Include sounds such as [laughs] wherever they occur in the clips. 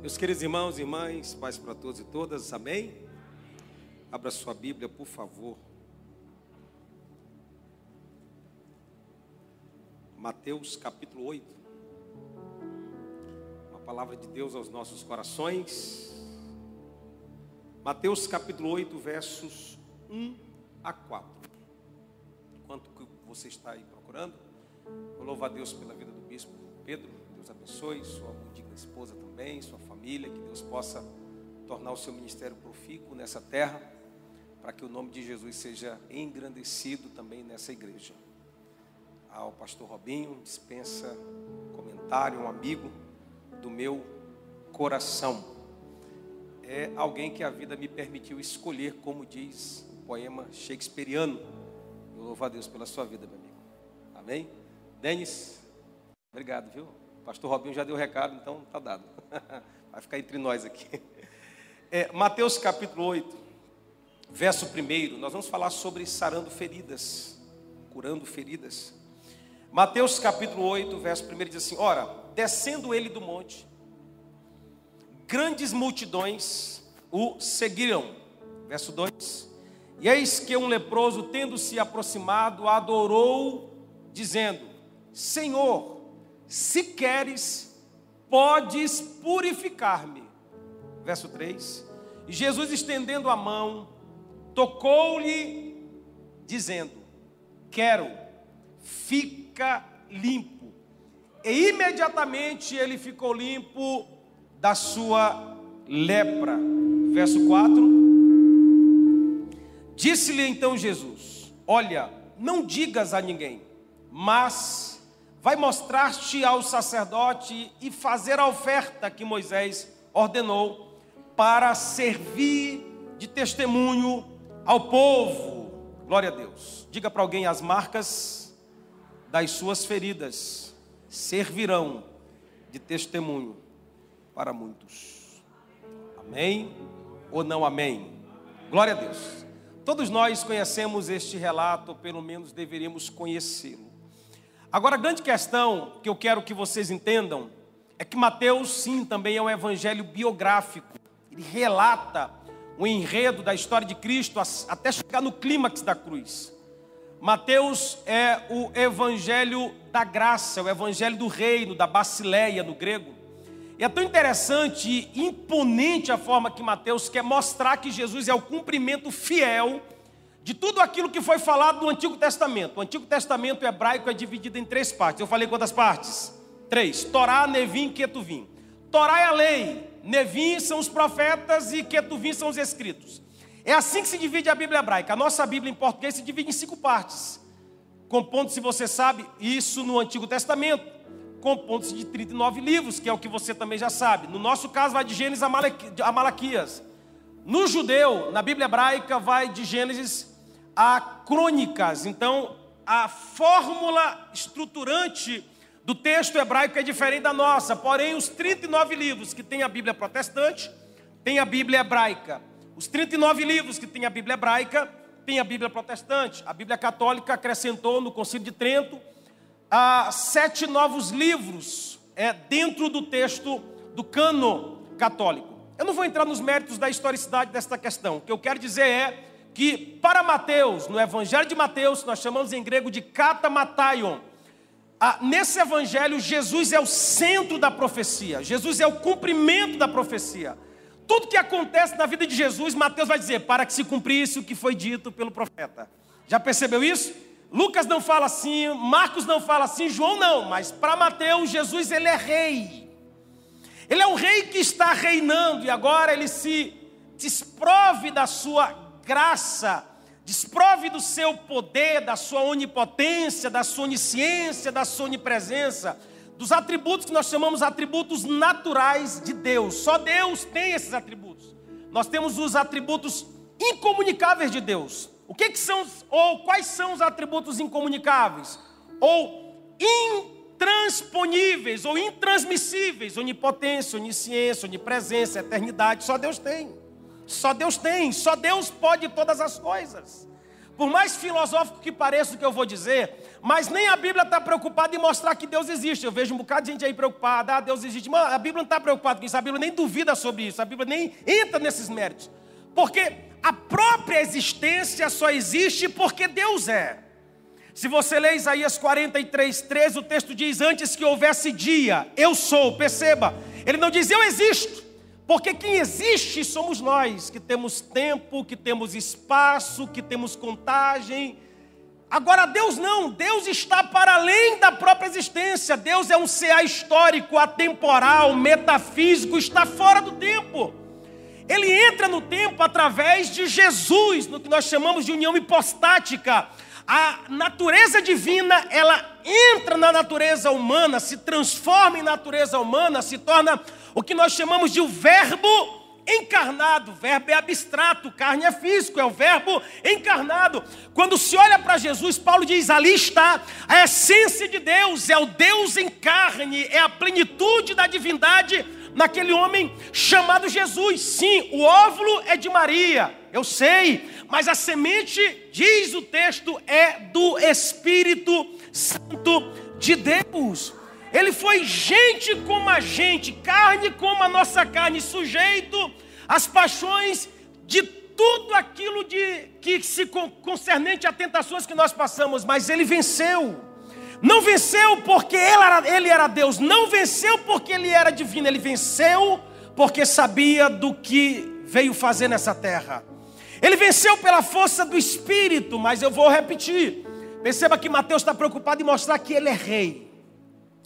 Meus queridos irmãos e irmãs, paz para todos e todas, amém? Abra sua Bíblia, por favor. Mateus capítulo 8. Uma palavra de Deus aos nossos corações. Mateus capítulo 8, versos 1 a 4. Enquanto você está aí procurando, eu louvo a Deus pela vida do bispo Pedro. Deus abençoe sua digna esposa também, sua família, que Deus possa tornar o seu ministério profícuo nessa terra, para que o nome de Jesus seja engrandecido também nessa igreja. Ao pastor Robinho, dispensa comentário, um amigo do meu coração. É alguém que a vida me permitiu escolher, como diz o poema shakespeariano. Eu louvo a Deus pela sua vida, meu amigo. Amém? Denis, obrigado, viu? pastor Robinho já deu o recado, então tá dado. [laughs] Vai ficar entre nós aqui. [laughs] É, Mateus capítulo 8, verso 1, nós vamos falar sobre sarando feridas, curando feridas. Mateus capítulo 8, verso 1 diz assim: Ora, descendo ele do monte, grandes multidões o seguiram. Verso 2: E eis que um leproso, tendo se aproximado, adorou, dizendo: Senhor, se queres, podes purificar-me. Verso 3. E Jesus, estendendo a mão, tocou-lhe, dizendo: Quero, fica limpo. E imediatamente ele ficou limpo da sua lepra. Verso 4. Disse-lhe então Jesus: Olha, não digas a ninguém, mas vai mostrar-te ao sacerdote e fazer a oferta que Moisés ordenou para servir de testemunho ao povo. Glória a Deus. Diga para alguém: as marcas das suas feridas servirão de testemunho para muitos. Amém ou não amém? Glória a Deus. Todos nós conhecemos este relato, pelo menos deveríamos conhecê-lo. Agora, a grande questão que eu quero que vocês entendam é que Mateus, sim, também é um evangelho biográfico. Ele relata o enredo da história de Cristo até chegar no clímax da cruz. Mateus é o evangelho da graça, o evangelho do reino, da basileia no grego. E é tão interessante e imponente a forma que Mateus quer mostrar que Jesus é o cumprimento fiel de tudo aquilo que foi falado no Antigo Testamento. O Antigo Testamento hebraico é dividido em três partes. Eu falei quantas partes? Três: Torá, Nevim e Ketuvim. Torá é a lei, Nevim são os profetas e Ketuvim são os escritos. É assim que se divide a Bíblia hebraica. A nossa Bíblia em português se divide em cinco partes, compondo, se você sabe, isso no Antigo Testamento, compondo-se de 39 livros, que é o que você também já sabe. No nosso caso, vai de Gênesis a Malaquias. No judeu, na Bíblia hebraica, vai de Gênesis a crônicas. Então, a fórmula estruturante do texto hebraico é diferente da nossa. Porém, os 39 livros que tem a Bíblia protestante, tem a Bíblia hebraica. Os 39 livros que tem a Bíblia hebraica, tem a Bíblia protestante. A Bíblia católica acrescentou no Concílio de Trento a sete novos livros é, dentro do texto do cano católico. Eu não vou entrar nos méritos da historicidade desta questão. O que eu quero dizer é que para Mateus, no Evangelho de Mateus, nós chamamos em grego de katamataion. Ah, nesse Evangelho, Jesus é o centro da profecia, Jesus é o cumprimento da profecia. Tudo que acontece na vida de Jesus, Mateus vai dizer, para que se cumprisse o que foi dito pelo profeta. Já percebeu isso? Lucas não fala assim, Marcos não fala assim, João não, mas para Mateus, Jesus ele é rei. Ele é um rei que está reinando e agora ele se desprove da sua graça, desprove do seu poder, da sua onipotência, da sua onisciência, da sua onipresença, dos atributos que nós chamamos atributos naturais de Deus. Só Deus tem esses atributos. Nós temos os atributos incomunicáveis de Deus. O que, que são, ou quais são os atributos incomunicáveis? Ou intransponíveis, ou intransmissíveis, onipotência, onisciência, onipresença, eternidade, só Deus tem. Só Deus tem, só Deus pode todas as coisas. Por mais filosófico que pareça o que eu vou dizer, mas nem a Bíblia está preocupada em mostrar que Deus existe. Eu vejo um bocado de gente aí preocupada, ah, Deus existe. Mas a Bíblia não está preocupada com isso, a Bíblia nem duvida sobre isso, a Bíblia nem entra nesses méritos. Porque a própria existência só existe porque Deus é. Se você ler Isaías 43, 13, o texto diz: Antes que houvesse dia, eu sou. Perceba, ele não diz eu existo. Porque quem existe somos nós, que temos tempo, que temos espaço, que temos contagem. Agora, Deus não, Deus está para além da própria existência. Deus é um ser histórico, atemporal, metafísico, está fora do tempo. Ele entra no tempo através de Jesus, no que nós chamamos de união hipostática. A natureza divina, ela entra na natureza humana, se transforma em natureza humana, se torna o que nós chamamos de o verbo encarnado. O verbo é abstrato, carne é físico, é o verbo encarnado. Quando se olha para Jesus, Paulo diz: ali está a essência de Deus, é o Deus em carne, é a plenitude da divindade naquele homem chamado Jesus. Sim, o óvulo é de Maria, eu sei, mas a semente, diz o texto, é do Espírito Santo de Deus. Ele foi gente como a gente, carne como a nossa carne, sujeito às paixões de tudo aquilo de que se concernente a tentações que nós passamos, mas ele venceu. Não venceu porque ele era, ele era Deus, não venceu porque ele era divino, ele venceu porque sabia do que veio fazer nessa terra. Ele venceu pela força do Espírito, mas eu vou repetir. Perceba que Mateus está preocupado em mostrar que ele é rei.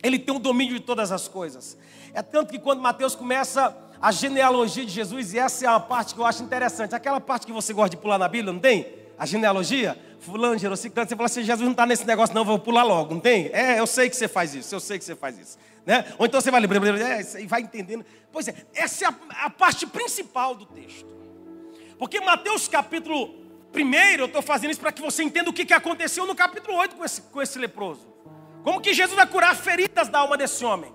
Ele tem o domínio de todas as coisas. É tanto que quando Mateus começa a genealogia de Jesus, e essa é uma parte que eu acho interessante, aquela parte que você gosta de pular na Bíblia, não tem? A genealogia, fulano, gerou você fala assim, Jesus não está nesse negócio não, vou pular logo, não tem? É, eu sei que você faz isso, eu sei que você faz isso. Né? Ou então você vai ler, é, e vai entendendo. Pois é, essa é a, a parte principal do texto. Porque Mateus capítulo 1, eu estou fazendo isso para que você entenda o que, que aconteceu no capítulo 8 com esse, com esse leproso. Como que Jesus vai curar feridas da alma desse homem?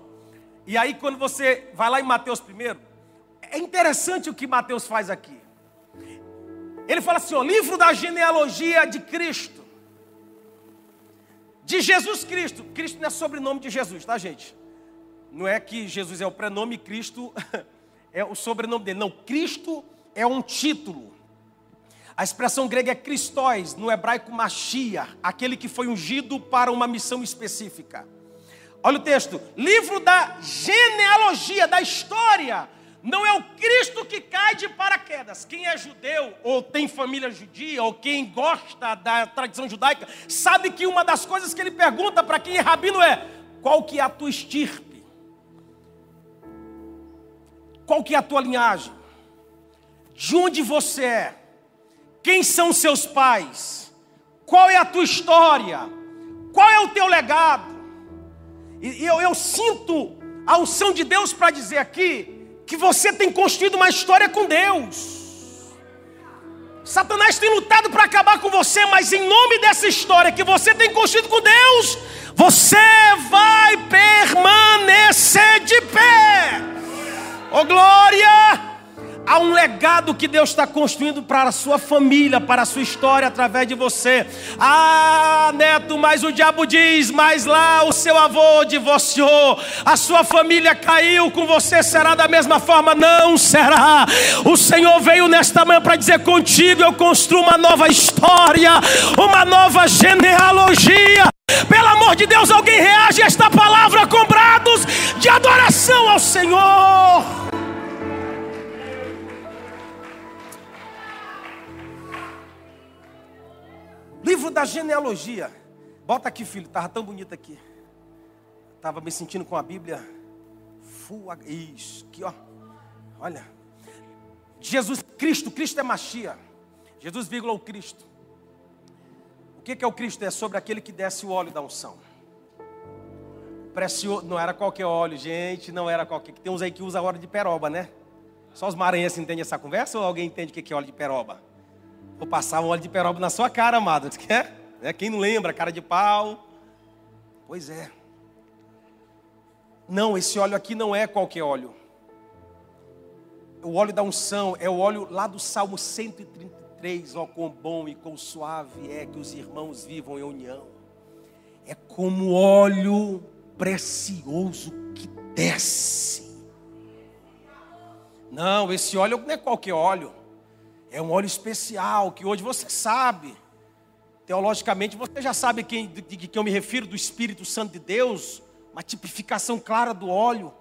E aí, quando você vai lá em Mateus primeiro, é interessante o que Mateus faz aqui. Ele fala assim: ó, livro da genealogia de Cristo. De Jesus Cristo. Cristo não é sobrenome de Jesus, tá, gente? Não é que Jesus é o prenome, Cristo [laughs] é o sobrenome dele. Não, Cristo é um título. A expressão grega é Cristóis, no hebraico Machia, aquele que foi ungido para uma missão específica. Olha o texto: livro da genealogia, da história. Não é o Cristo que cai de paraquedas. Quem é judeu, ou tem família judia, ou quem gosta da tradição judaica, sabe que uma das coisas que ele pergunta para quem é rabino é: qual que é a tua estirpe? Qual que é a tua linhagem? De onde você é? Quem são seus pais? Qual é a tua história? Qual é o teu legado? E eu, eu sinto a unção de Deus para dizer aqui que você tem construído uma história com Deus. Satanás tem lutado para acabar com você, mas em nome dessa história que você tem construído com Deus, você vai permanecer de pé. Oh glória! Há um legado que Deus está construindo para a sua família, para a sua história através de você. Ah, neto, mas o diabo diz: mas lá o seu avô divorciou, a sua família caiu, com você será da mesma forma? Não será. O Senhor veio nesta manhã para dizer: contigo eu construo uma nova história, uma nova genealogia. Pelo amor de Deus, alguém reage a esta palavra com brados de adoração ao Senhor. Livro da genealogia. Bota aqui, filho, estava tão bonito aqui. Estava me sentindo com a Bíblia. Full, isso, aqui, ó. Olha. Jesus Cristo, Cristo é Machia. Jesus, vírgula, o Cristo. O que, é o Cristo? É sobre aquele que desce o óleo da unção. Precioso, não era qualquer óleo, gente, não era qualquer. Tem uns aí que usa óleo de peroba, né? Só os maranhenses entendem essa conversa ou alguém entende o que é óleo de peroba? Vou passar um óleo de peroba na sua cara, amado. Quer? É? Quem não lembra? Cara de pau. Pois é. Não, esse óleo aqui não é qualquer óleo. O óleo da unção é o óleo lá do Salmo 130, 3, ó quão bom e quão suave é que os irmãos vivam em união. É como óleo precioso que desce. Não, esse óleo não é qualquer óleo. É um óleo especial que hoje você sabe. Teologicamente, você já sabe quem, de, de que eu me refiro, do Espírito Santo de Deus, uma tipificação clara do óleo.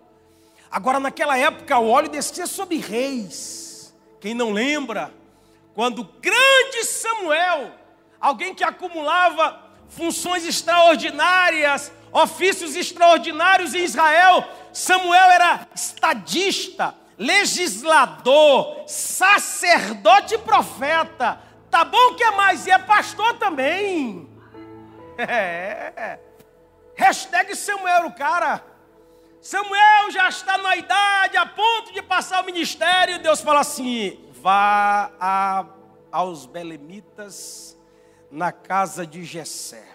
Agora, naquela época, o óleo descia sobre reis. Quem não lembra? Quando o grande Samuel, alguém que acumulava funções extraordinárias, ofícios extraordinários em Israel, Samuel era estadista, legislador, sacerdote e profeta. Tá bom que é mais? E é pastor também. [laughs] É. Hashtag Samuel, o cara. Samuel já está na idade, a ponto de passar o ministério. Deus fala assim: vá a, aos belemitas na casa de Jessé.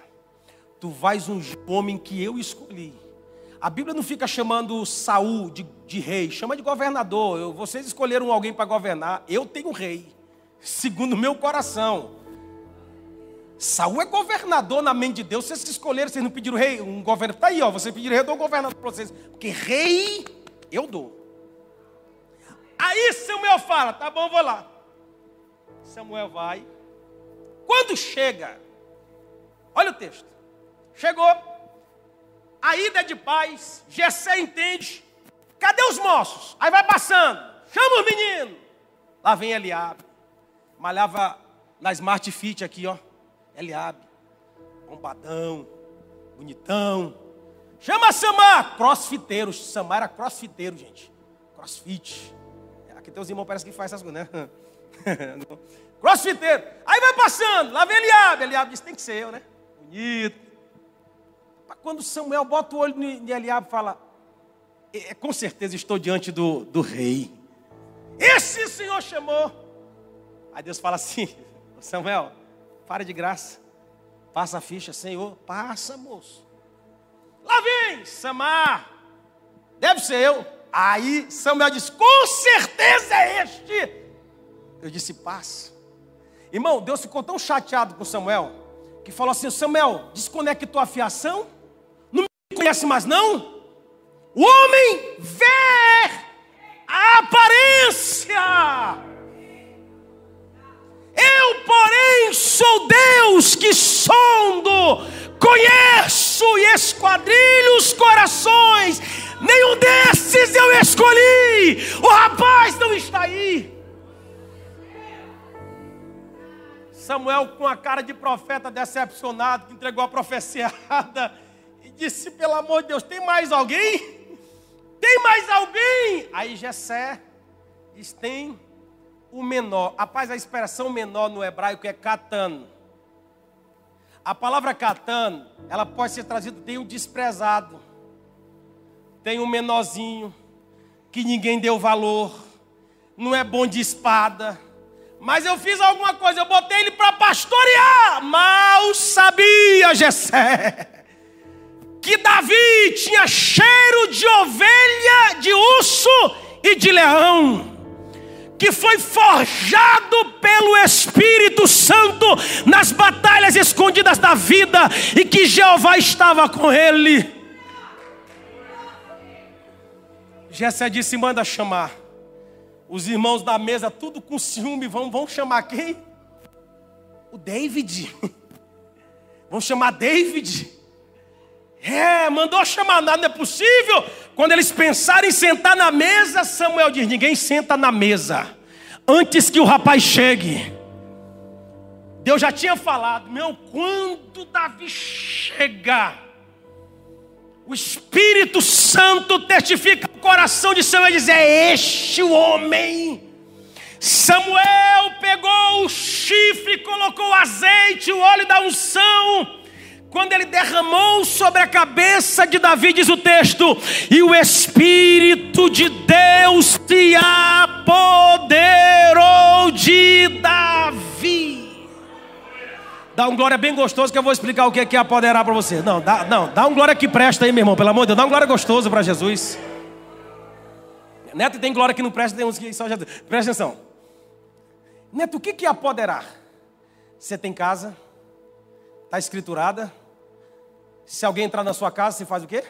Tu vais um homem que eu escolhi. A Bíblia não fica chamando Saul de, de rei, chama de governador. Eu, vocês escolheram alguém para governar, eu tenho rei, segundo o meu coração. Saul é governador na mente de Deus. Vocês escolheram, vocês não pediram rei, um governador. Está aí, ó. Você pediram rei, eu dou um governador para vocês. Porque rei, eu dou. Aí Samuel fala: tá bom, vou lá. Samuel vai. Quando chega, olha o texto. Chegou, a ida é de paz, Gessé entende. Cadê os moços? Aí vai passando, chama os meninos. Lá vem Eliabe. Malhava na Smart Fit aqui, ó. Eliabe, bombadão, bonitão. Chama Samar, crossfiteiro. Samar era crossfiteiro, gente. Crossfit. Aqui tem os irmãos parece que faz essas coisas, né? [laughs] crossfiteiro. Aí vai passando, lá vem Eliabe. Eliabe disse, tem que ser eu, né? Bonito. Quando Samuel bota o olho em Eliabe e fala, é, com certeza estou diante do, do rei. Esse senhor chamou. Aí Deus fala assim, [laughs] Samuel, para de graça. Passa a ficha, Senhor. Passa, moço. Lá vem, Samar. Deve ser eu. Aí Samuel disse: Com certeza é este. Eu disse: Passa. Irmão, Deus ficou tão chateado com Samuel que falou assim: Samuel, desconecte tua fiação. Conhece mais, não? O homem vê a aparência eu, porém, sou Deus que sondo, conheço e esquadrilho os corações. Nenhum desses eu escolhi. O rapaz não está aí. Samuel, com a cara de profeta decepcionado, que entregou a profecia errada, disse: Pelo amor de Deus, tem mais alguém? Tem mais alguém? Aí Jessé diz: Tem o menor. Rapaz, a expressão menor no hebraico é katan. A palavra katan, ela pode ser traduzida, tem o desprezado, tem o menorzinho, que ninguém deu valor, não é bom de espada. Mas eu fiz alguma coisa, eu botei ele para pastorear. Mal sabia Jessé que Davi tinha cheiro de ovelha, de urso e de leão que foi forjado pelo Espírito Santo nas batalhas escondidas da vida e que Jeová estava com ele. Jessé disse: manda chamar. Os irmãos da mesa, tudo com ciúme, vão, vão chamar quem? O David. [laughs] Vão chamar David. É, mandou chamar, nada não é possível. Quando eles pensaram em sentar na mesa, Samuel diz: ninguém senta na mesa. Antes que o rapaz chegue, Deus já tinha falado: meu, quando Davi chegar, o Espírito Santo testifica o coração de Samuel e diz: é este o homem. Samuel pegou o chifre, colocou o azeite, o óleo da unção quando ele derramou sobre a cabeça de Davi, diz o texto, e o Espírito de Deus se apoderou de Davi. Dá um glória bem gostoso que eu vou explicar o que é, é apoderar para você. Não, dá, não, dá um glória que presta aí, meu irmão, pelo amor de Deus, dá um glória gostoso para Jesus. Neto tem glória que não presta, tem uns que só já. Presta atenção. Neto, o que é apoderar? Você tem casa? Está escriturada? Se alguém entrar na sua casa, você faz o quê?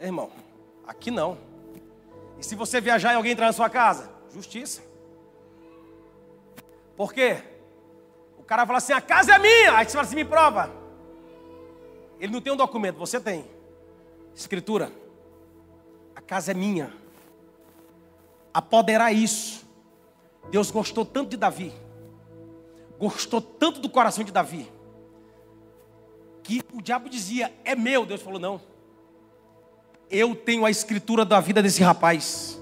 Irmão, aqui não. E se você viajar e alguém entrar na sua casa? Justiça. Por quê? O cara fala assim: a casa é minha. Aí você fala assim: me prova. Ele não tem um documento, você tem. Escritura. A casa é minha. Apoderar isso. Deus gostou tanto de Davi. Gostou tanto do coração de Davi. Que o diabo dizia: é meu. Deus falou: não. Eu tenho a escritura da vida desse rapaz.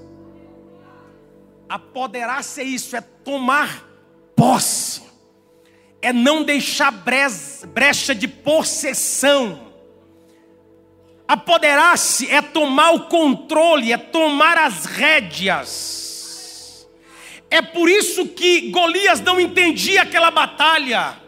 Apoderar-se é isso, é tomar posse, é não deixar brecha de possessão. Apoderar-se é tomar o controle, é tomar as rédeas. É por isso que Golias não entendia aquela batalha.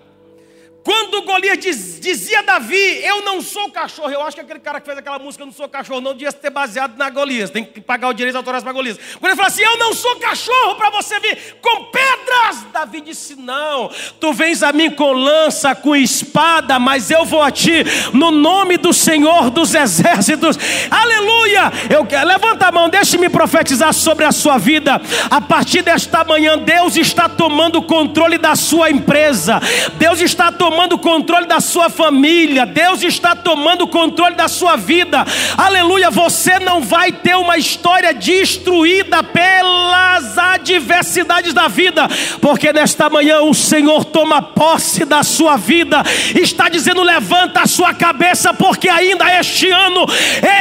Quando Golias diz, dizia a Davi, eu não sou cachorro, eu acho que aquele cara que fez aquela música, eu não sou cachorro, não devia ter baseado na Golias, tem que pagar o direito autorais para Golias. Quando ele fala assim, eu não sou cachorro para você vir com pedras, Davi disse, não, tu vens a mim com lança, com espada, mas eu vou a ti no nome do Senhor dos exércitos, aleluia, eu, levanta a mão, deixe-me profetizar sobre a sua vida, a partir desta manhã, Deus está tomando o controle da sua empresa, Deus está tomando tomando controle da sua família, Deus está tomando controle da sua vida. Aleluia, você não vai ter uma história destruída pelas adversidades da vida, porque nesta manhã o Senhor toma posse da sua vida, está dizendo: levanta a sua cabeça, porque ainda este ano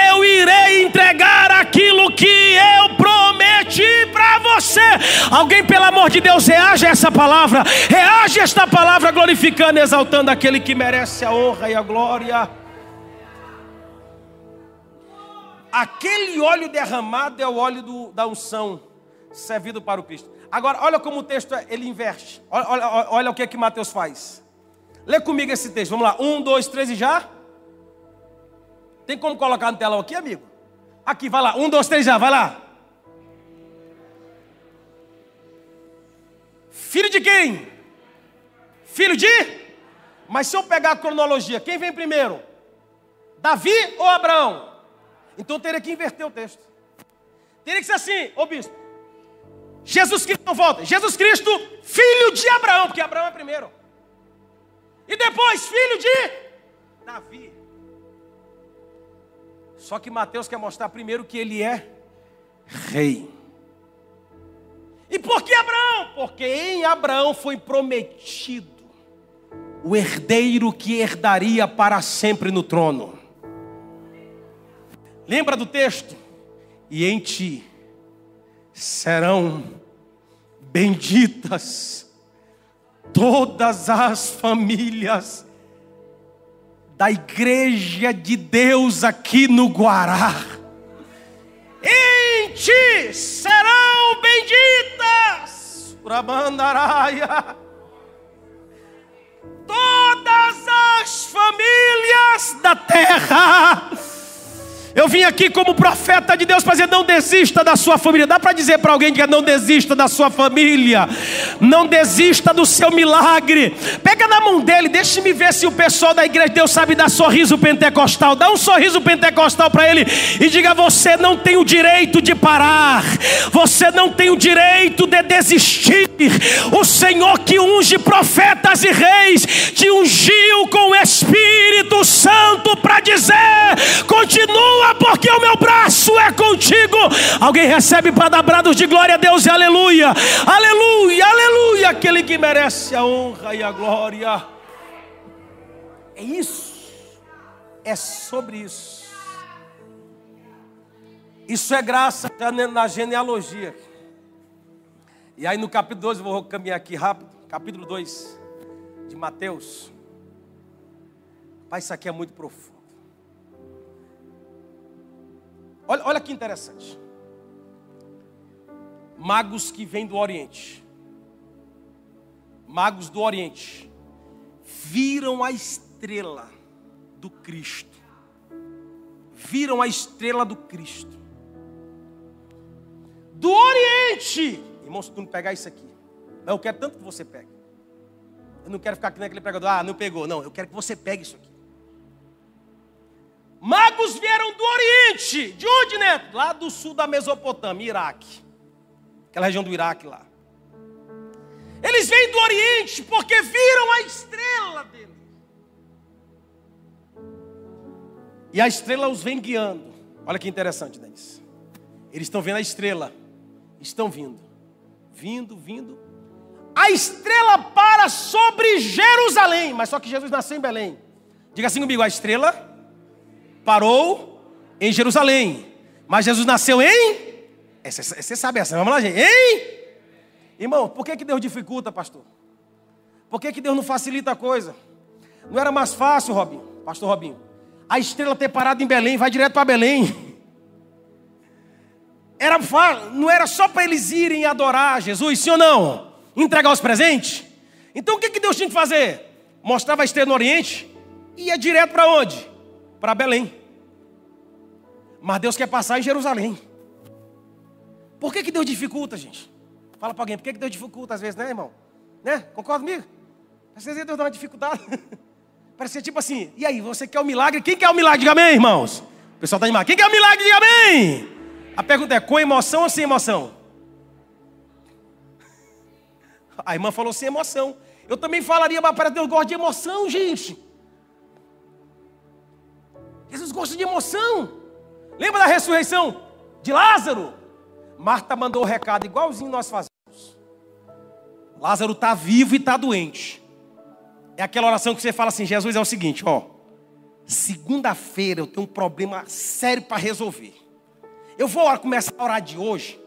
eu irei entregar aquilo que eu prometi você. Alguém, pelo amor de Deus, reage a essa palavra, reage a esta palavra glorificando, exaltando aquele que merece a honra e a glória. Aquele óleo derramado é o óleo do, da unção, servido para o Cristo. Agora, olha como o texto é, ele inverte. Olha, olha, olha o que é que Mateus faz. Lê comigo esse texto. Vamos lá. Um, dois, três e já. Tem como colocar no telão aqui, amigo? Aqui, vai lá. Um, dois, três já. Vai lá. Filho de quem? Filho de? Mas se eu pegar a cronologia, quem vem primeiro? Davi ou Abraão? Então teria que inverter o texto. Teria que ser assim, ô bispo. Jesus Cristo não volta. Jesus Cristo, filho de Abraão, porque Abraão é primeiro. E depois, filho de Davi. Só que Mateus quer mostrar primeiro que ele é rei. E por que Abraão? Porque em Abraão foi prometido o herdeiro que herdaria para sempre no trono. Lembra do texto? E em ti serão benditas todas as famílias da igreja de Deus aqui no Guará. Em ti serão benditas. Brabandaraia todas as famílias da terra. Eu vim aqui como profeta de Deus para dizer: não desista da sua família. Dá para dizer para alguém que não desista da sua família, não desista do seu milagre. Pega na mão dele, deixe-me ver se o pessoal da igreja de Deus sabe dar sorriso pentecostal. Dá um sorriso pentecostal para ele e diga: você não tem o direito de parar, você não tem o direito de desistir. O Senhor que unge profetas e reis te ungiu com o Espírito Santo para dizer: continua porque o meu braço é contigo. Alguém recebe para dar brados de glória a Deus e aleluia, aleluia, aleluia. Aquele que merece a honra e a glória. É isso, é sobre isso. Isso é graça na genealogia. E aí no capítulo 2, vou caminhar aqui rápido. Capítulo 2 de Mateus. Pai, isso aqui é muito profundo. Olha, olha que interessante. Magos que vêm do Oriente. Magos do Oriente. Viram a estrela do Cristo. Viram a estrela do Cristo. Do Oriente. Irmãos, se tu não pegar isso aqui. Eu quero tanto que você pegue. Eu não quero ficar aqui naquele pregador, ah, não pegou. Não, eu quero que você pegue isso aqui. Magos vieram do Oriente. De onde, né? Lá do sul da Mesopotâmia, Iraque. Aquela região do Iraque lá. Eles vêm do Oriente porque viram a estrela dele. E a estrela os vem guiando. Olha que interessante, Denis. Eles estão vendo a estrela. Estão vindo. Vindo, vindo. A estrela para sobre Jerusalém. Mas só que Jesus nasceu em Belém. Diga assim comigo: a estrela parou em Jerusalém. Mas Jesus nasceu em. Você sabe essa, vamos lá, gente. Em. Irmão, por que, que Deus dificulta, pastor? Por que, que Deus não facilita a coisa? Não era mais fácil, Robinho, pastor Robinho, a estrela ter parado em Belém, vai direto para Belém. [laughs] Era não era só para eles irem adorar Jesus, sim ou não? Entregar os presentes? Então o que, que Deus tinha que fazer? Mostrava a estrela no Oriente, ia direto para onde? Para Belém. Mas Deus quer passar em Jerusalém. Por que, que Deus dificulta, gente? Fala para alguém, por que, que Deus dificulta às vezes, né, irmão? Né? Concorda comigo? Às vezes Deus dá uma dificuldade. [laughs] Parece tipo assim, e aí, você quer o um milagre? Quem quer o um milagre? Diga amém, irmãos. O pessoal está animado. Quem quer o um milagre? Diga amém. A pergunta é, com emoção ou sem emoção? [laughs] A irmã falou sem emoção. Eu também falaria, mas para Deus gosta de emoção, gente. Jesus gosta de emoção. Lembra da ressurreição de Lázaro? Marta mandou o recado igualzinho nós fazemos. Lázaro está vivo e está doente. É aquela oração que você fala assim: Jesus é o seguinte, ó. Segunda-feira eu tenho um problema sério para resolver. Eu vou começar a orar de hoje,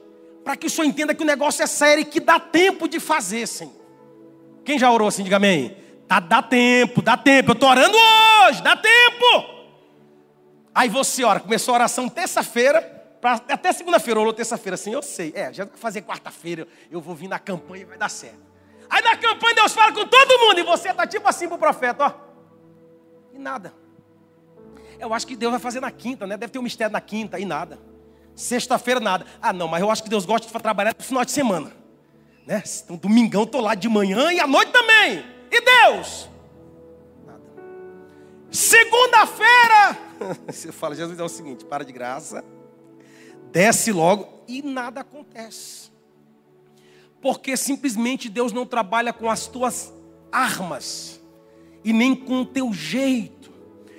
para que o senhor entenda que o negócio é sério e que dá tempo de fazer, Senhor. Quem já orou assim, diga amém. Tá, dá tempo, dá tempo. Eu estou orando hoje, dá tempo. Aí você ora, começou a oração terça-feira, até segunda-feira, orou terça-feira, assim, eu sei. É, já vai fazer quarta-feira, eu vou vir na campanha e vai dar certo. Aí na campanha Deus fala com todo mundo e você está tipo assim para o profeta, ó. E nada. Eu acho que Deus vai fazer na quinta, né? Deve ter um mistério na quinta e nada. Sexta-feira nada. Ah, não, mas eu acho que Deus gosta de trabalhar no final de semana. Né? Então, domingão estou lá de manhã e à noite também. E Deus? Segunda-feira, [laughs] você fala, Jesus é o seguinte: para de graça, desce logo e nada acontece. Porque simplesmente Deus não trabalha com as tuas armas, e nem com o teu jeito,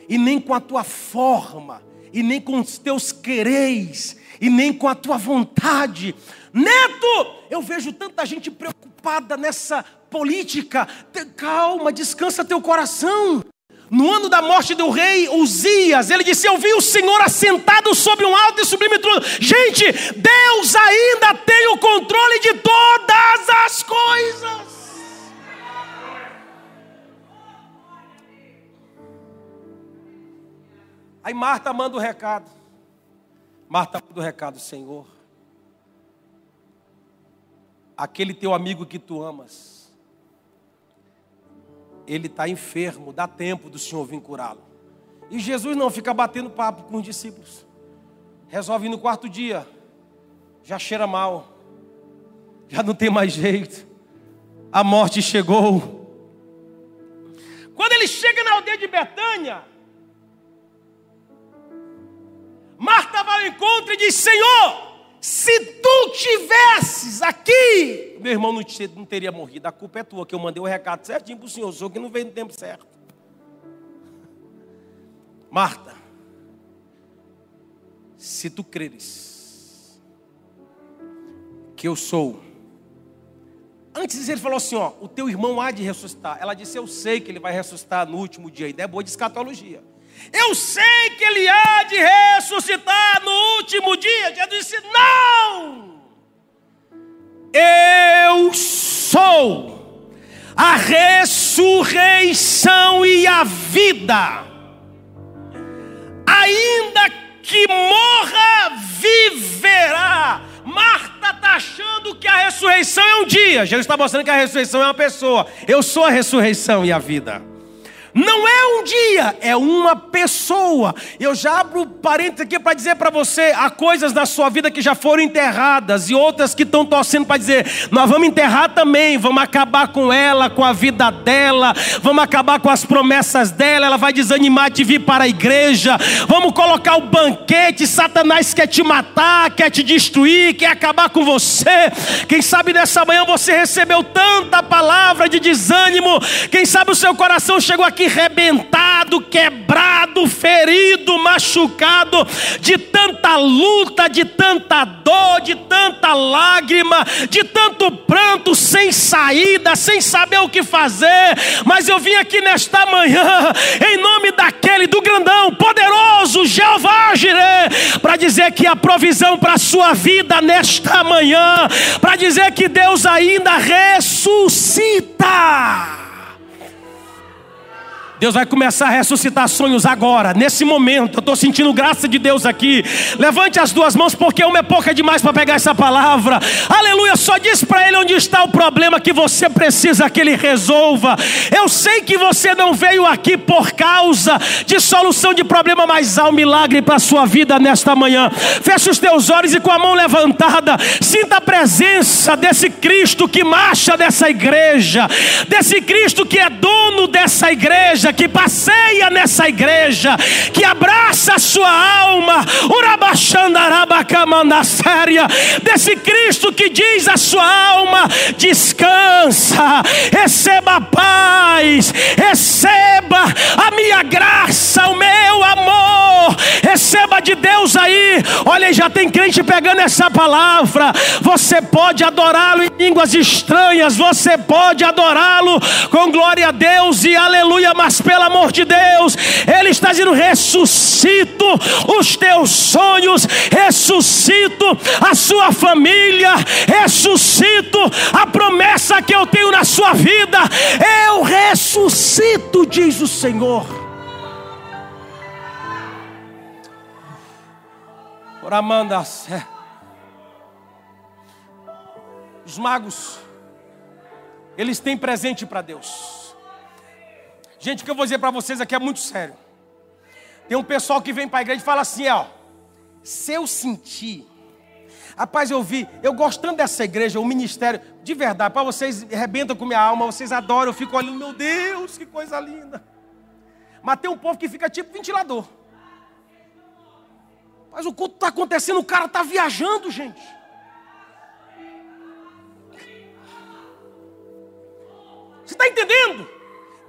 e nem com a tua forma, e nem com os teus quereis, e nem com a tua vontade. Neto, eu vejo tanta gente preocupada nessa política. Calma, descansa teu coração. No ano da morte do rei Uzias, ele disse: Eu vi o Senhor assentado sobre um alto e sublime trono. Gente, Deus ainda tem o controle de todas as coisas. Aí Marta manda o recado. Marta manda o recado, Senhor. Aquele teu amigo que tu amas ele está enfermo, dá tempo do Senhor vir curá-lo. E Jesus não fica batendo papo com os discípulos. Resolve no quarto dia, já cheira mal, já não tem mais jeito, a morte chegou. Quando ele chega na aldeia de Betânia, Marta vai ao encontro e diz: Senhor, se tu tivesses aqui, meu irmão não, não teria morrido. A culpa é tua, que eu mandei o recado certinho para o senhor, o senhor que não veio no tempo certo. Marta, se tu creres que eu sou. Antes ele falou assim: ó, o teu irmão há de ressuscitar. Ela disse: Eu sei que ele vai ressuscitar no último dia. É boa de escatologia. Eu sei que ele há de ressuscitar no último dia. Jesus disse: Não! Eu sou a ressurreição e a vida. Ainda que morra, viverá. Marta está achando que a ressurreição é um dia. Jesus está mostrando que a ressurreição é uma pessoa. Eu sou a ressurreição e a vida. Não é um dia, é uma pessoa. Eu já abro parênteses aqui para dizer para você: há coisas na sua vida que já foram enterradas e outras que estão torcendo para dizer: nós vamos enterrar também, vamos acabar com ela, com a vida dela, vamos acabar com as promessas dela, ela vai desanimar de vir para a igreja, vamos colocar o banquete. Satanás quer te matar, quer te destruir, quer acabar com você. Quem sabe nessa manhã você recebeu tanta palavra de desânimo, quem sabe o seu coração chegou aqui rebentado, quebrado, ferido, machucado, de tanta luta, de tanta dor, de tanta lágrima, de tanto pranto, sem saída, sem saber o que fazer. Mas eu vim aqui nesta manhã, em nome daquele, do grandão, poderoso, Jeová Jireh, para dizer que a provisão para a sua vida nesta manhã, para dizer que Deus ainda ressuscita. Deus vai começar a ressuscitar sonhos agora, nesse momento. Eu estou sentindo graça de Deus aqui. Levante as duas mãos, porque uma é pouca demais para pegar essa palavra. Aleluia. Só diz para Ele onde está o problema que você precisa que Ele resolva. Eu sei que você não veio aqui por causa de solução de problema, mas há um milagre para a sua vida nesta manhã. Feche os teus olhos e com a mão levantada, sinta a presença desse Cristo que marcha dessa igreja, desse Cristo que é dono dessa igreja igreja, que passeia nessa igreja, que abraça a sua alma, séria, desse Cristo que diz a sua alma: descansa, receba paz, receba a minha graça, o meu amor, receba de Deus aí. Olha, já tem crente pegando essa palavra. Você pode adorá-lo em línguas estranhas, você pode adorá-lo com glória a Deus e aleluia, mas pelo amor de Deus, Ele está dizendo: ressuscito os teus sonhos, ressuscito a sua família, ressuscito a promessa que eu tenho na sua vida, eu ressuscito, diz o Senhor. Oramanda, os magos, eles têm presente para Deus. Gente, o que eu vou dizer para vocês aqui é muito sério. Tem um pessoal que vem para a igreja e fala assim, ó. Se eu sentir, rapaz, eu vi, eu gostando dessa igreja, o ministério, de verdade, para vocês arrebentam com minha alma, vocês adoram, eu fico olhando, meu Deus, que coisa linda. Mas tem um povo que fica tipo ventilador. Mas o culto está acontecendo, o cara está viajando, gente. Você está entendendo?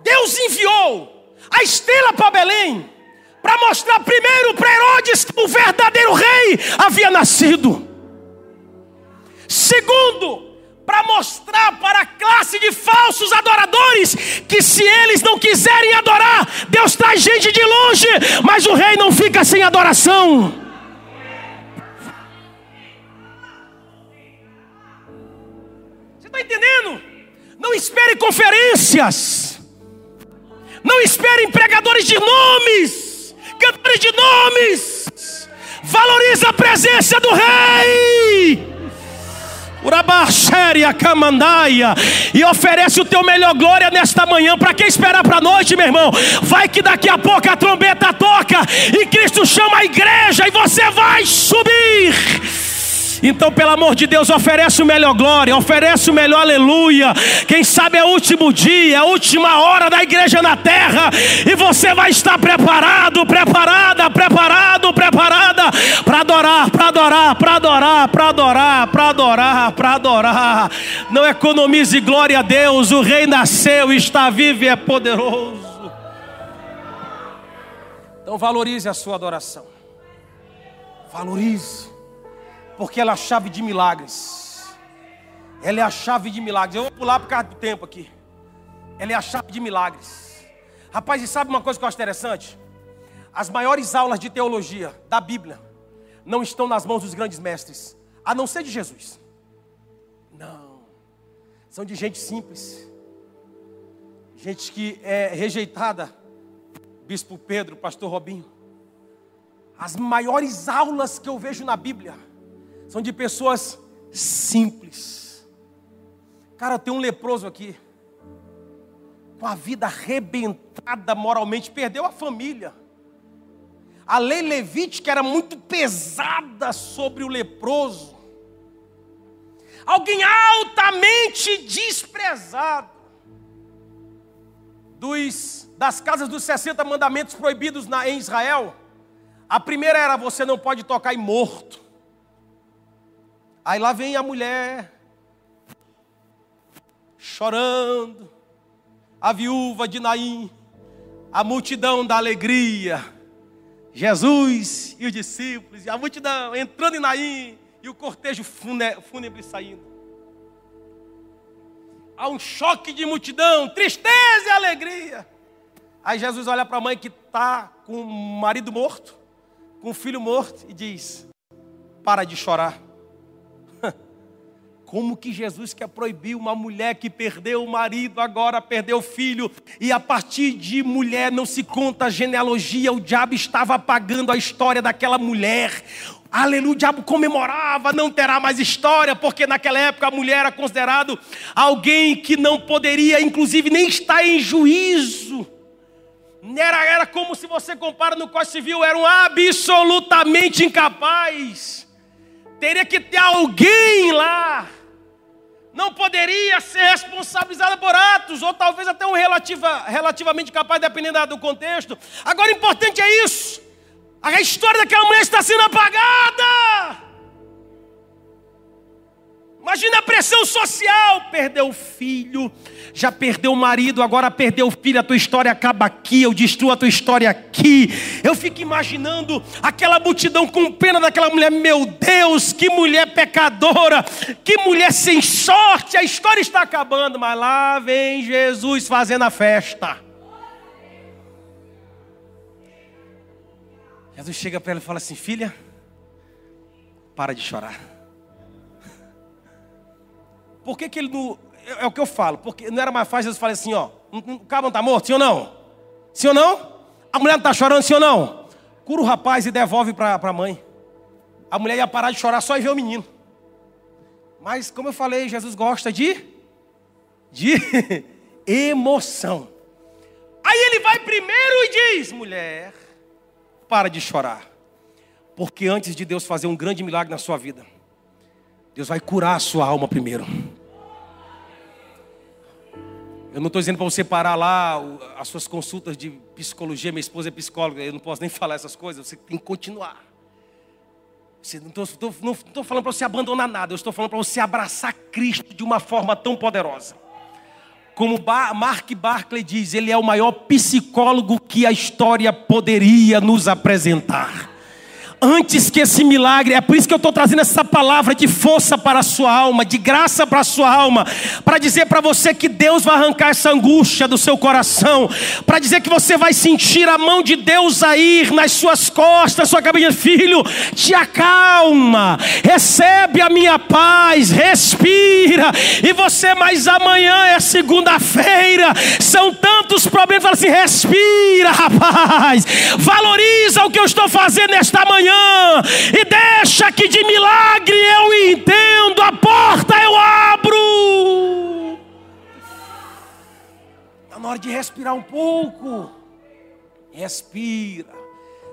Deus enviou a estrela para Belém para mostrar primeiro para Herodes que o verdadeiro rei havia nascido. Segundo, para mostrar para a classe de falsos adoradores que se eles não quiserem adorar, Deus traz gente de longe, mas o rei não fica sem adoração. Você está entendendo? Não espere conferências. Não esperem pregadores de nomes, cantores de nomes. Valoriza a presença do Rei. Urabaxéria Camandaia e oferece o teu melhor glória nesta manhã. Para quem esperar para a noite, meu irmão, vai que daqui a pouco a trombeta toca e Cristo chama a igreja e você vai subir. Então, pelo amor de Deus, oferece o melhor glória, oferece o melhor aleluia. Quem sabe é o último dia, é a última hora da igreja na terra, e você vai estar preparado, preparada, preparado, preparada para adorar, para adorar, para adorar, para adorar, para adorar, para adorar. Não economize glória a Deus, o rei nasceu, está vivo e é poderoso. Então valorize a sua adoração. Valorize porque ela é a chave de milagres. Ela é a chave de milagres. Eu vou pular por causa do tempo aqui. Ela é a chave de milagres. Rapaz, e sabe uma coisa que eu acho interessante? As maiores aulas de teologia da Bíblia não estão nas mãos dos grandes mestres, a não ser de Jesus. Não. São de gente simples. Gente que é rejeitada. Bispo Pedro, Pastor Robinho. As maiores aulas que eu vejo na Bíblia são de pessoas simples. Cara, tem um leproso aqui. com a vida arrebentada moralmente, perdeu a família. A lei levítica era muito pesada sobre o leproso. Alguém altamente desprezado. Dos, das casas dos 60 mandamentos proibidos na, em Israel, a primeira era você não pode tocar em morto. Aí lá vem a mulher chorando, a viúva de Naim, a multidão da alegria, Jesus e os discípulos, a multidão entrando em Naim, e o cortejo fúnebre saindo. Há um choque de multidão, tristeza e alegria. Aí Jesus olha para a mãe que está com o marido morto, com o filho morto, e diz: Para de chorar. Como que Jesus quer proibir uma mulher que perdeu o marido, agora perdeu o filho, e a partir de mulher não se conta a genealogia, o diabo estava apagando a história daquela mulher. Aleluia, o diabo comemorava, não terá mais história, porque naquela época a mulher era considerado alguém que não poderia, inclusive, nem estar em juízo. Era, era como se você compara no Código Civil, era um absolutamente incapaz. Teria que ter alguém lá não poderia ser responsabilizada por atos, ou talvez até um relativa, relativamente capaz, dependendo do contexto. Agora, importante é isso: a história daquela mulher está sendo apagada. Imagina a pressão social, perdeu o filho, já perdeu o marido, agora perdeu o filho, a tua história acaba aqui, eu destruo a tua história aqui. Eu fico imaginando aquela multidão com pena daquela mulher, meu Deus, que mulher pecadora, que mulher sem sorte, a história está acabando, mas lá vem Jesus fazendo a festa. Jesus chega para ela e fala assim: Filha, para de chorar. Por que, que ele não. É, é, o que eu falo, porque não era mais fácil Jesus falar assim: ó, o cabo não está morto, sim ou não? Sim ou não? A mulher não está chorando, sim ou não? Cura o rapaz e devolve para a mãe. A mulher ia parar de chorar só e ver o menino. Mas, como eu falei, Jesus gosta de. de [laughs] emoção. Aí ele vai primeiro e diz: mulher, para de chorar. Porque antes de Deus fazer um grande milagre na sua vida, Deus vai curar a sua alma primeiro. Eu não estou dizendo para você parar lá as suas consultas de psicologia. Minha esposa é psicóloga, eu não posso nem falar essas coisas. Você tem que continuar. Você, não estou falando para você abandonar nada, eu estou falando para você abraçar Cristo de uma forma tão poderosa. Como Mark Barclay diz, ele é o maior psicólogo que a história poderia nos apresentar antes que esse milagre, é por isso que eu estou trazendo essa palavra de força para a sua alma, de graça para a sua alma, para dizer para você que Deus vai arrancar essa angústia do seu coração, para dizer que você vai sentir a mão de Deus a ir nas suas costas, sua cabeça, filho, te acalma, recebe a minha paz, respira, e você, mas amanhã é segunda-feira, são tantos problemas, fala assim: respira, rapaz, valoriza o que eu estou fazendo esta manhã manhã e deixa que de milagre eu entendo, a porta eu abro. Está na hora de respirar um pouco. Respira.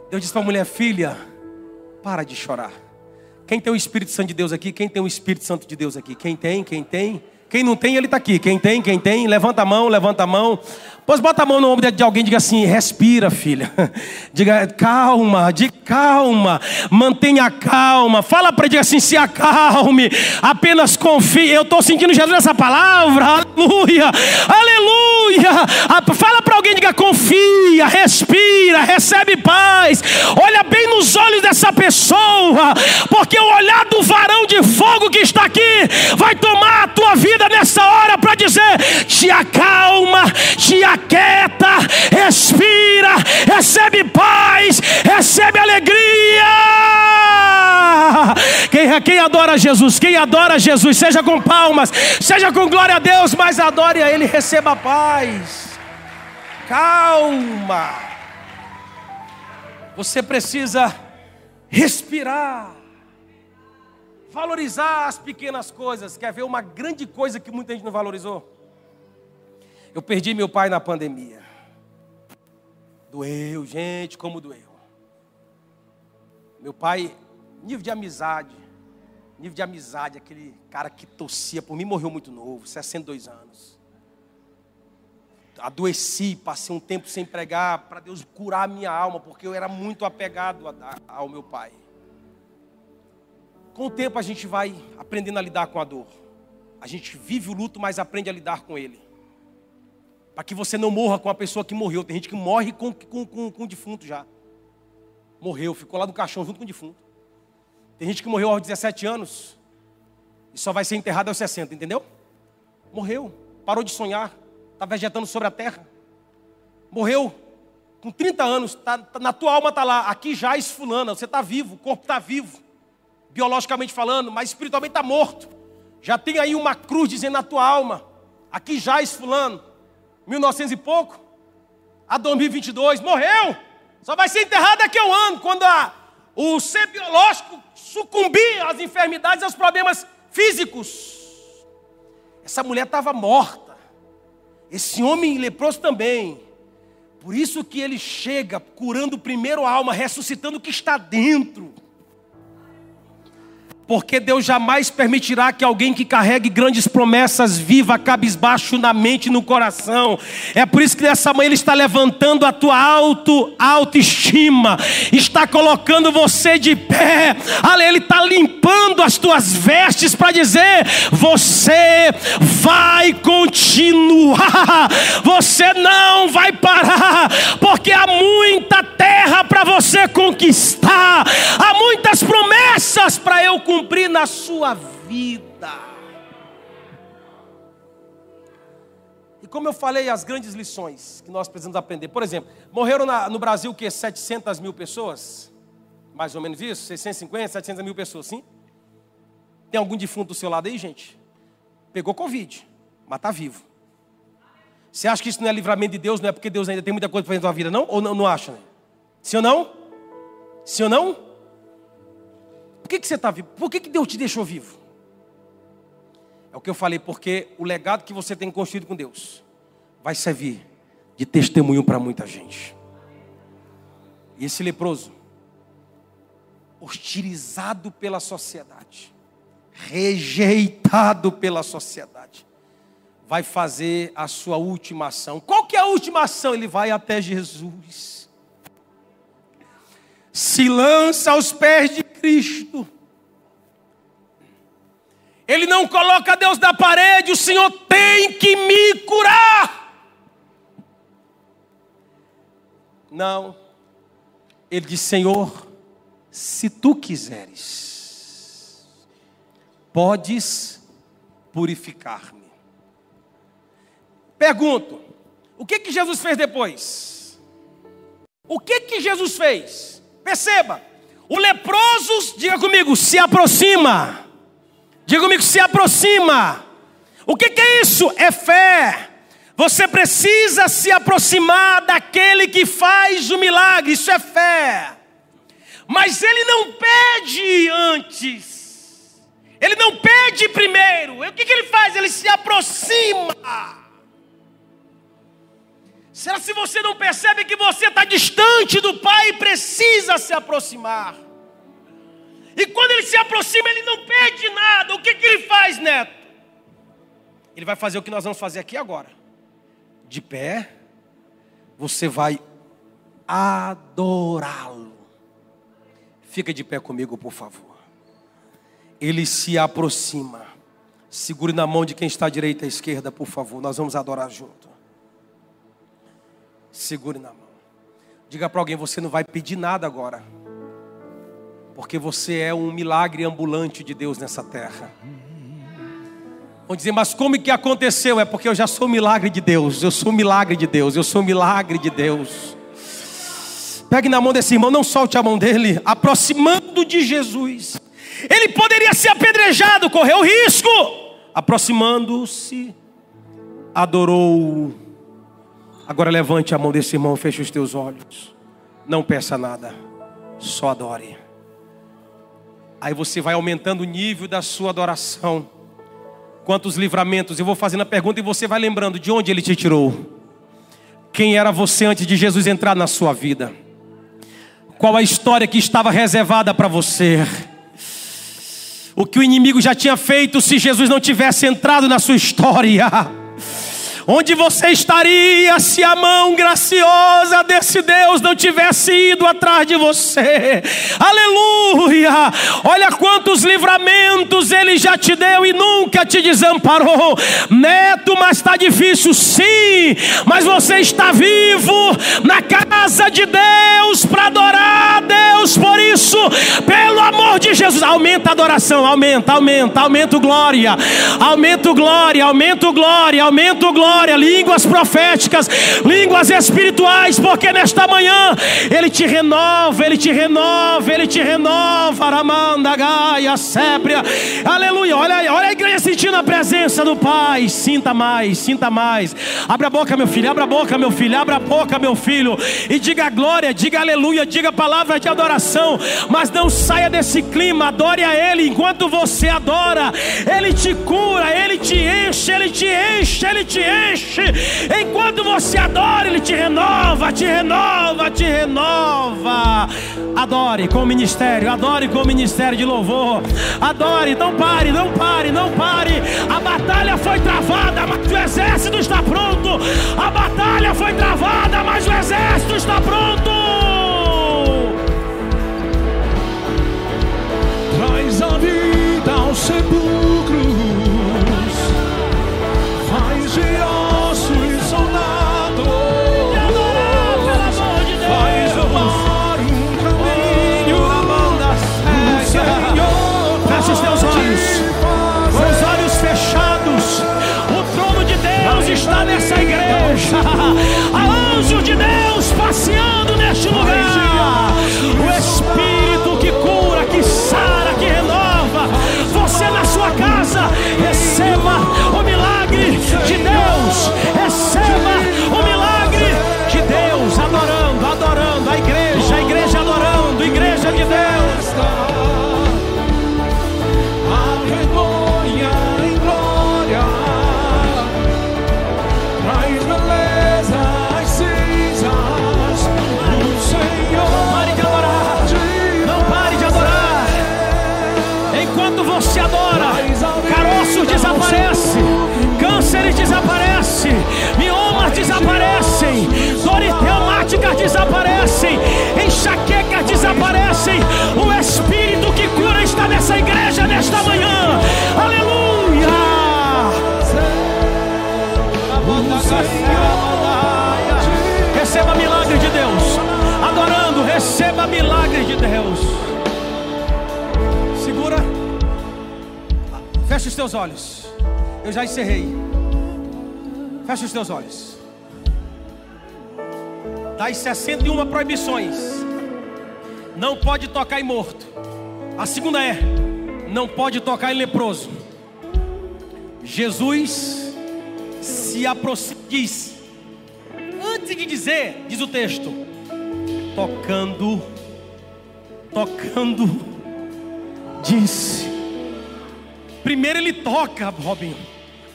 Deus disse para a mulher, filha, para de chorar. Quem tem o Espírito Santo de Deus aqui? Quem tem o Espírito Santo de Deus aqui? Quem tem? Quem tem? Quem não tem, ele está aqui. Quem tem, quem tem, levanta a mão, levanta a mão. Pois bota a mão no ombro de alguém e diga assim: respira, filha. [laughs] Diga calma, de calma, mantenha calma. Fala para ele, diga assim: se acalme, apenas confie. Eu estou sentindo Jesus nessa palavra, aleluia, aleluia. Fala para alguém, diga confia, respira, recebe paz. Olha bem nos olhos dessa pessoa, porque o olhar do varão de fogo que está aqui vai tomar a tua vida nessa hora para dizer: te acalma, te aquieta, respira, recebe paz, recebe alegria. [laughs] Quem, quem adora Jesus, quem adora Jesus, seja com palmas, seja com glória a Deus, mas adore a Ele, receba paz. Calma. Você precisa respirar valorizar as pequenas coisas. Quer ver uma grande coisa que muita gente não valorizou? Eu perdi meu pai na pandemia. Doeu, gente, como doeu. Meu pai, nível de amizade, nível de amizade, aquele cara que tossia por mim morreu muito novo, 62 anos. Adoeci, passei um tempo sem pregar para Deus curar a minha alma, porque eu era muito apegado ao meu pai. Com o tempo a gente vai aprendendo a lidar com a dor. A gente vive o luto, mas aprende a lidar com ele. Para que você não morra com a pessoa que morreu. Tem gente que morre com, com, com, com o defunto já. Morreu, ficou lá no caixão junto com o defunto. Tem gente que morreu aos 17 anos e só vai ser enterrado aos 60, entendeu? Morreu, parou de sonhar, está vegetando sobre a terra. Morreu com 30 anos, tá, tá, na tua alma está lá, aqui já esfulana, você está vivo, o corpo está vivo, biologicamente falando, mas espiritualmente está morto. Já tem aí uma cruz dizendo na tua alma, aqui já esfulano, 1900 e pouco, a 2022, morreu, só vai ser enterrado daqui a um ano, quando a, o ser biológico sucumbir às enfermidades, aos problemas físicos. Essa mulher estava morta. Esse homem leproso também. Por isso que ele chega curando primeiro a alma, ressuscitando o que está dentro. Porque Deus jamais permitirá que alguém que carregue grandes promessas viva cabisbaixo na mente e no coração. É por isso que nessa manhã Ele está levantando a tua auto, autoestima, está colocando você de pé. Ele está limpando as tuas vestes para dizer: você vai continuar, você não vai parar, porque há muita terra para você conquistar, há muitas promessas para eu cumprir cumprir na sua vida. E como eu falei, as grandes lições que nós precisamos aprender. Por exemplo, morreram na, no Brasil o que? 700 mil pessoas? Mais ou menos isso? 650, 700 mil pessoas, sim? Tem algum defunto do seu lado aí, gente? Pegou Covid, mas está vivo. Você acha que isso não é livramento de Deus? Não é porque Deus ainda tem muita coisa para fazer na sua vida, não? Ou não, não acha? Né? Sim ou não? Sim ou não? Por que, que você está vivo? Por que, que Deus te deixou vivo? É o que eu falei, porque o legado que você tem construído com Deus vai servir de testemunho para muita gente. E esse leproso, hostilizado pela sociedade, rejeitado pela sociedade, vai fazer a sua última ação. Qual que é a última ação? Ele vai até Jesus se lança aos pés de Cristo. Ele não coloca Deus na parede, o Senhor tem que me curar. Não. Ele diz: Senhor, se tu quiseres, podes purificar-me. Pergunto: o que que Jesus fez depois? O que que Jesus fez? Perceba, o leproso, diga comigo, se aproxima. Diga comigo, se aproxima. O que, que é isso? É fé. Você precisa se aproximar daquele que faz o milagre, isso é fé. Mas ele não pede antes, ele não pede primeiro. O que, que ele faz? Ele se aproxima. Será se você não percebe que você está distante do Pai e precisa se aproximar? E quando ele se aproxima, ele não pede nada. O que, que ele faz, neto? Ele vai fazer o que nós vamos fazer aqui agora. De pé, você vai adorá-lo. Fica de pé comigo, por favor. Ele se aproxima. Segure na mão de quem está à direita e à esquerda, por favor. Nós vamos adorar junto. Segure na mão. Diga para alguém: você não vai pedir nada agora, porque você é um milagre ambulante de Deus nessa terra. Vão dizer, mas como que aconteceu? É porque eu já sou milagre de Deus, eu sou milagre de Deus, eu sou milagre de Deus. Pegue na mão desse irmão, não solte a mão dele, aproximando de Jesus. Ele poderia ser apedrejado, correu risco. Aproximando-se, adorou Agora levante a mão desse irmão, feche os teus olhos. Não peça nada, só adore. Aí você vai aumentando o nível da sua adoração. Quantos livramentos? Eu vou fazendo a pergunta e você vai lembrando de onde ele te tirou. Quem era você antes de Jesus entrar na sua vida? Qual a história que estava reservada para você? O que o inimigo já tinha feito se Jesus não tivesse entrado na sua história? [laughs] Onde você estaria se a mão graciosa desse Deus não tivesse ido atrás de você? Aleluia! Olha quantos livramentos ele já te deu e nunca te desamparou. Neto, mas está difícil, sim, mas você está vivo na casa de Deus para adorar a Deus. Por isso, pelo amor de Jesus, aumenta a adoração, aumenta, aumenta, aumenta o glória, aumenta o glória, aumenta o glória, aumenta o glória línguas proféticas, línguas espirituais, porque nesta manhã Ele te renova, Ele te renova, Ele te renova, Aramanda, Gaia, Sébria, aleluia. Olha, olha a igreja sentindo a presença do Pai. Sinta mais, sinta mais. Abra a boca, meu filho, abra a boca, meu filho, abra a boca, meu filho, e diga glória, diga aleluia, diga palavras de adoração, mas não saia desse clima, adore a Ele enquanto você adora, Ele te cura, Ele te enche, Ele te enche, Ele te enche Enquanto você adora, Ele te renova, te renova, te renova. Adore com o ministério, adore com o ministério de louvor. Adore, não pare, não pare, não pare. A batalha foi travada, mas o exército está pronto. A batalha foi travada, mas o exército está pronto. Traz a vida ao sepulcro. Há anjo de Deus passeando neste lugar. O Espírito desaparecem, enxaquecas desaparecem, o Espírito que cura está nessa igreja nesta manhã, aleluia. Receba milagre de Deus, adorando, receba milagre de Deus. Segura, fecha os teus olhos, eu já encerrei. Fecha os teus olhos das 61 proibições, não pode tocar em morto. A segunda é: não pode tocar em leproso. Jesus se aproxima, antes de dizer, diz o texto, tocando, tocando, disse. Primeiro ele toca, Robin,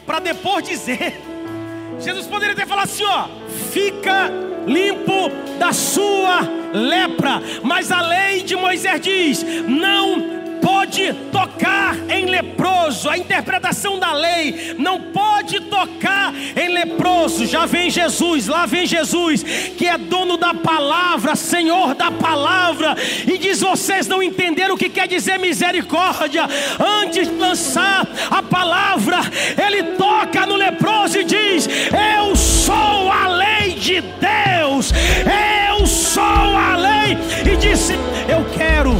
para depois dizer. Jesus poderia ter falado assim: ó, fica limpo da sua lepra. Mas a lei de Moisés diz: não pode tocar em leproso. A interpretação da lei não pode tocar em leproso. Já vem Jesus, lá vem Jesus, que é dono da palavra, Senhor da palavra, e diz: vocês não entenderam o que quer dizer misericórdia. Antes de lançar a palavra, ele toca no leproso e diz: Eu sou a lei de Deus, eu sou a lei. E disse: Eu quero,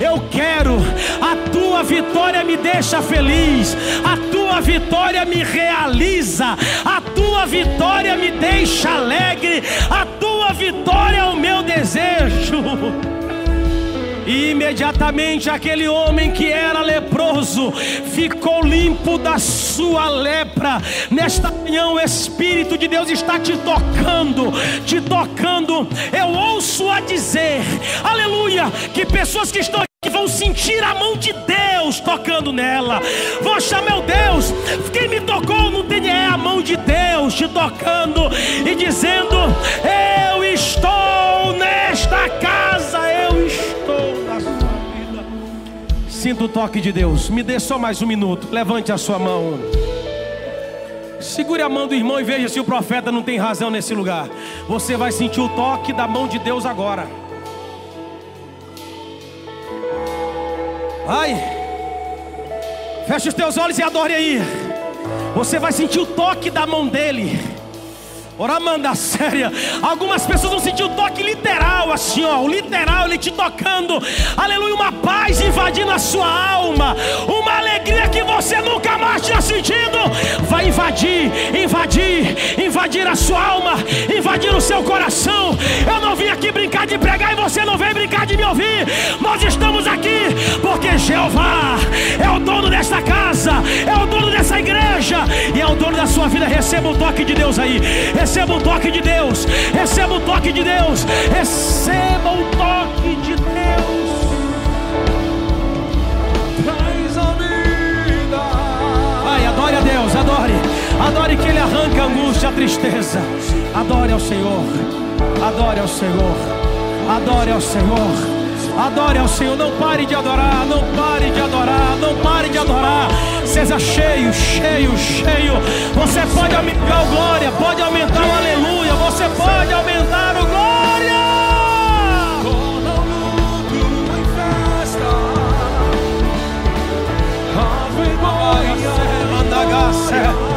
eu quero a tua vitória me deixa feliz, a tua vitória me realiza, a tua vitória me deixa alegre, a tua vitória é o meu desejo. E imediatamente aquele homem que era leproso ficou limpo da sua lepra. Nesta manhã o Espírito de Deus está te tocando, te tocando. Eu ouço a dizer, aleluia, que pessoas que estão que vão sentir a mão de Deus tocando nela, vão meu Deus, Deus. Quem me tocou não tem é a mão de Deus te tocando e dizendo: Eu estou nesta casa, Sinto o toque de Deus. Me dê só mais um minuto. Levante a sua mão. Segure a mão do irmão e veja se o profeta não tem razão nesse lugar. Você vai sentir o toque da mão de Deus agora. Ai, feche os teus olhos e adore aí. Você vai sentir o toque da mão dele. Oramanda séria. Algumas pessoas vão sentir o toque literal, assim, ó. O literal, ele te tocando. Aleluia, uma paz invadindo a sua alma. Uma alegria que você nunca mais tinha sentido. Vai invadir, invadir, invadir a sua alma, invadir o seu coração. Eu não vim aqui brincar de pregar e você não vem brincar de me ouvir. Nós estamos aqui porque Jeová desta casa, é o dono dessa igreja e é o dono da sua vida. Receba o toque de Deus aí. Receba o toque de Deus. Receba o toque de Deus. Receba o toque de Deus. Traz a vida. Ai, adore a Deus, adore. Adore que Ele arranca a angústia, a tristeza. Adore ao Senhor. Adore ao Senhor. Adore ao Senhor. Adore ao Senhor, não pare de adorar, não pare de adorar, não pare de adorar. Seja cheio, cheio, cheio. Você pode aumentar o glória, pode aumentar o aleluia, você pode aumentar o glória. Luto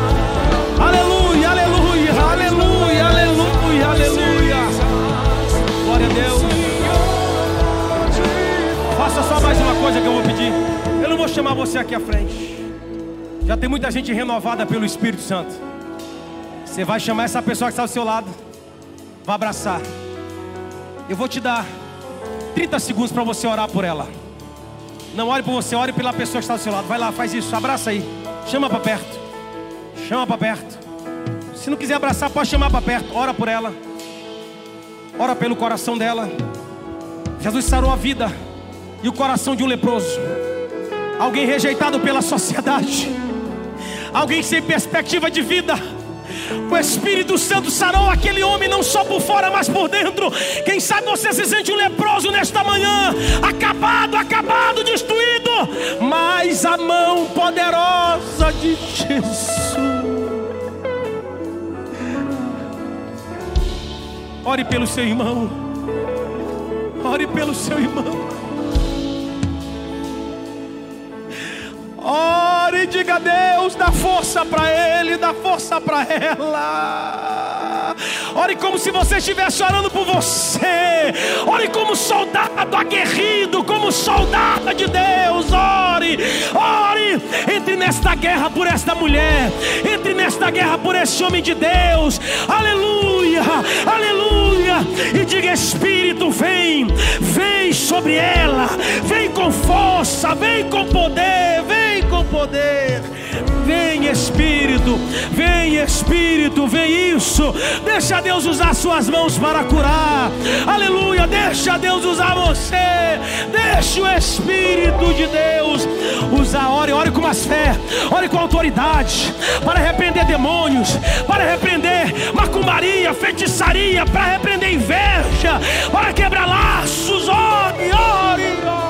coisa que eu vou pedir. Eu não vou chamar você aqui à frente. Já tem muita gente renovada pelo Espírito Santo. Você vai chamar essa pessoa que está ao seu lado. Vai abraçar. Eu vou te dar 30 segundos para você orar por ela. Não ore por você, ore pela pessoa que está ao seu lado. Vai lá, faz isso, abraça aí. Chama para perto. Chama para perto. Se não quiser abraçar, pode chamar para perto. Ora por ela. Ora pelo coração dela. Jesus sarou a vida e o coração de um leproso. Alguém rejeitado pela sociedade. Alguém sem perspectiva de vida. O Espírito Santo sarou aquele homem não só por fora, mas por dentro. Quem sabe você se sente um leproso nesta manhã, acabado, acabado, destruído, mas a mão poderosa de Jesus. Ore pelo seu irmão. Ore pelo seu irmão. Ore e diga a Deus, dá força para ele, dá força para ela. Ore como se você estivesse orando por você. Ore como soldado aguerrido, como soldada de Deus. Ore, ore. Entre nesta guerra por esta mulher. Entre nesta guerra por esse homem de Deus. Aleluia, aleluia. E diga: Espírito, vem, vem sobre ela. Vem com força, vem com poder, vem vem com poder. Vem Espírito, vem Espírito, vem isso. Deixa Deus usar suas mãos para curar. Aleluia, deixa Deus usar você. Deixa o Espírito de Deus usar. Ore, ore com mais fé, ore com autoridade para repreender demônios, para repreender macumba, feitiçaria, para repreender inveja, para quebrar laços. Ore, ore, ore.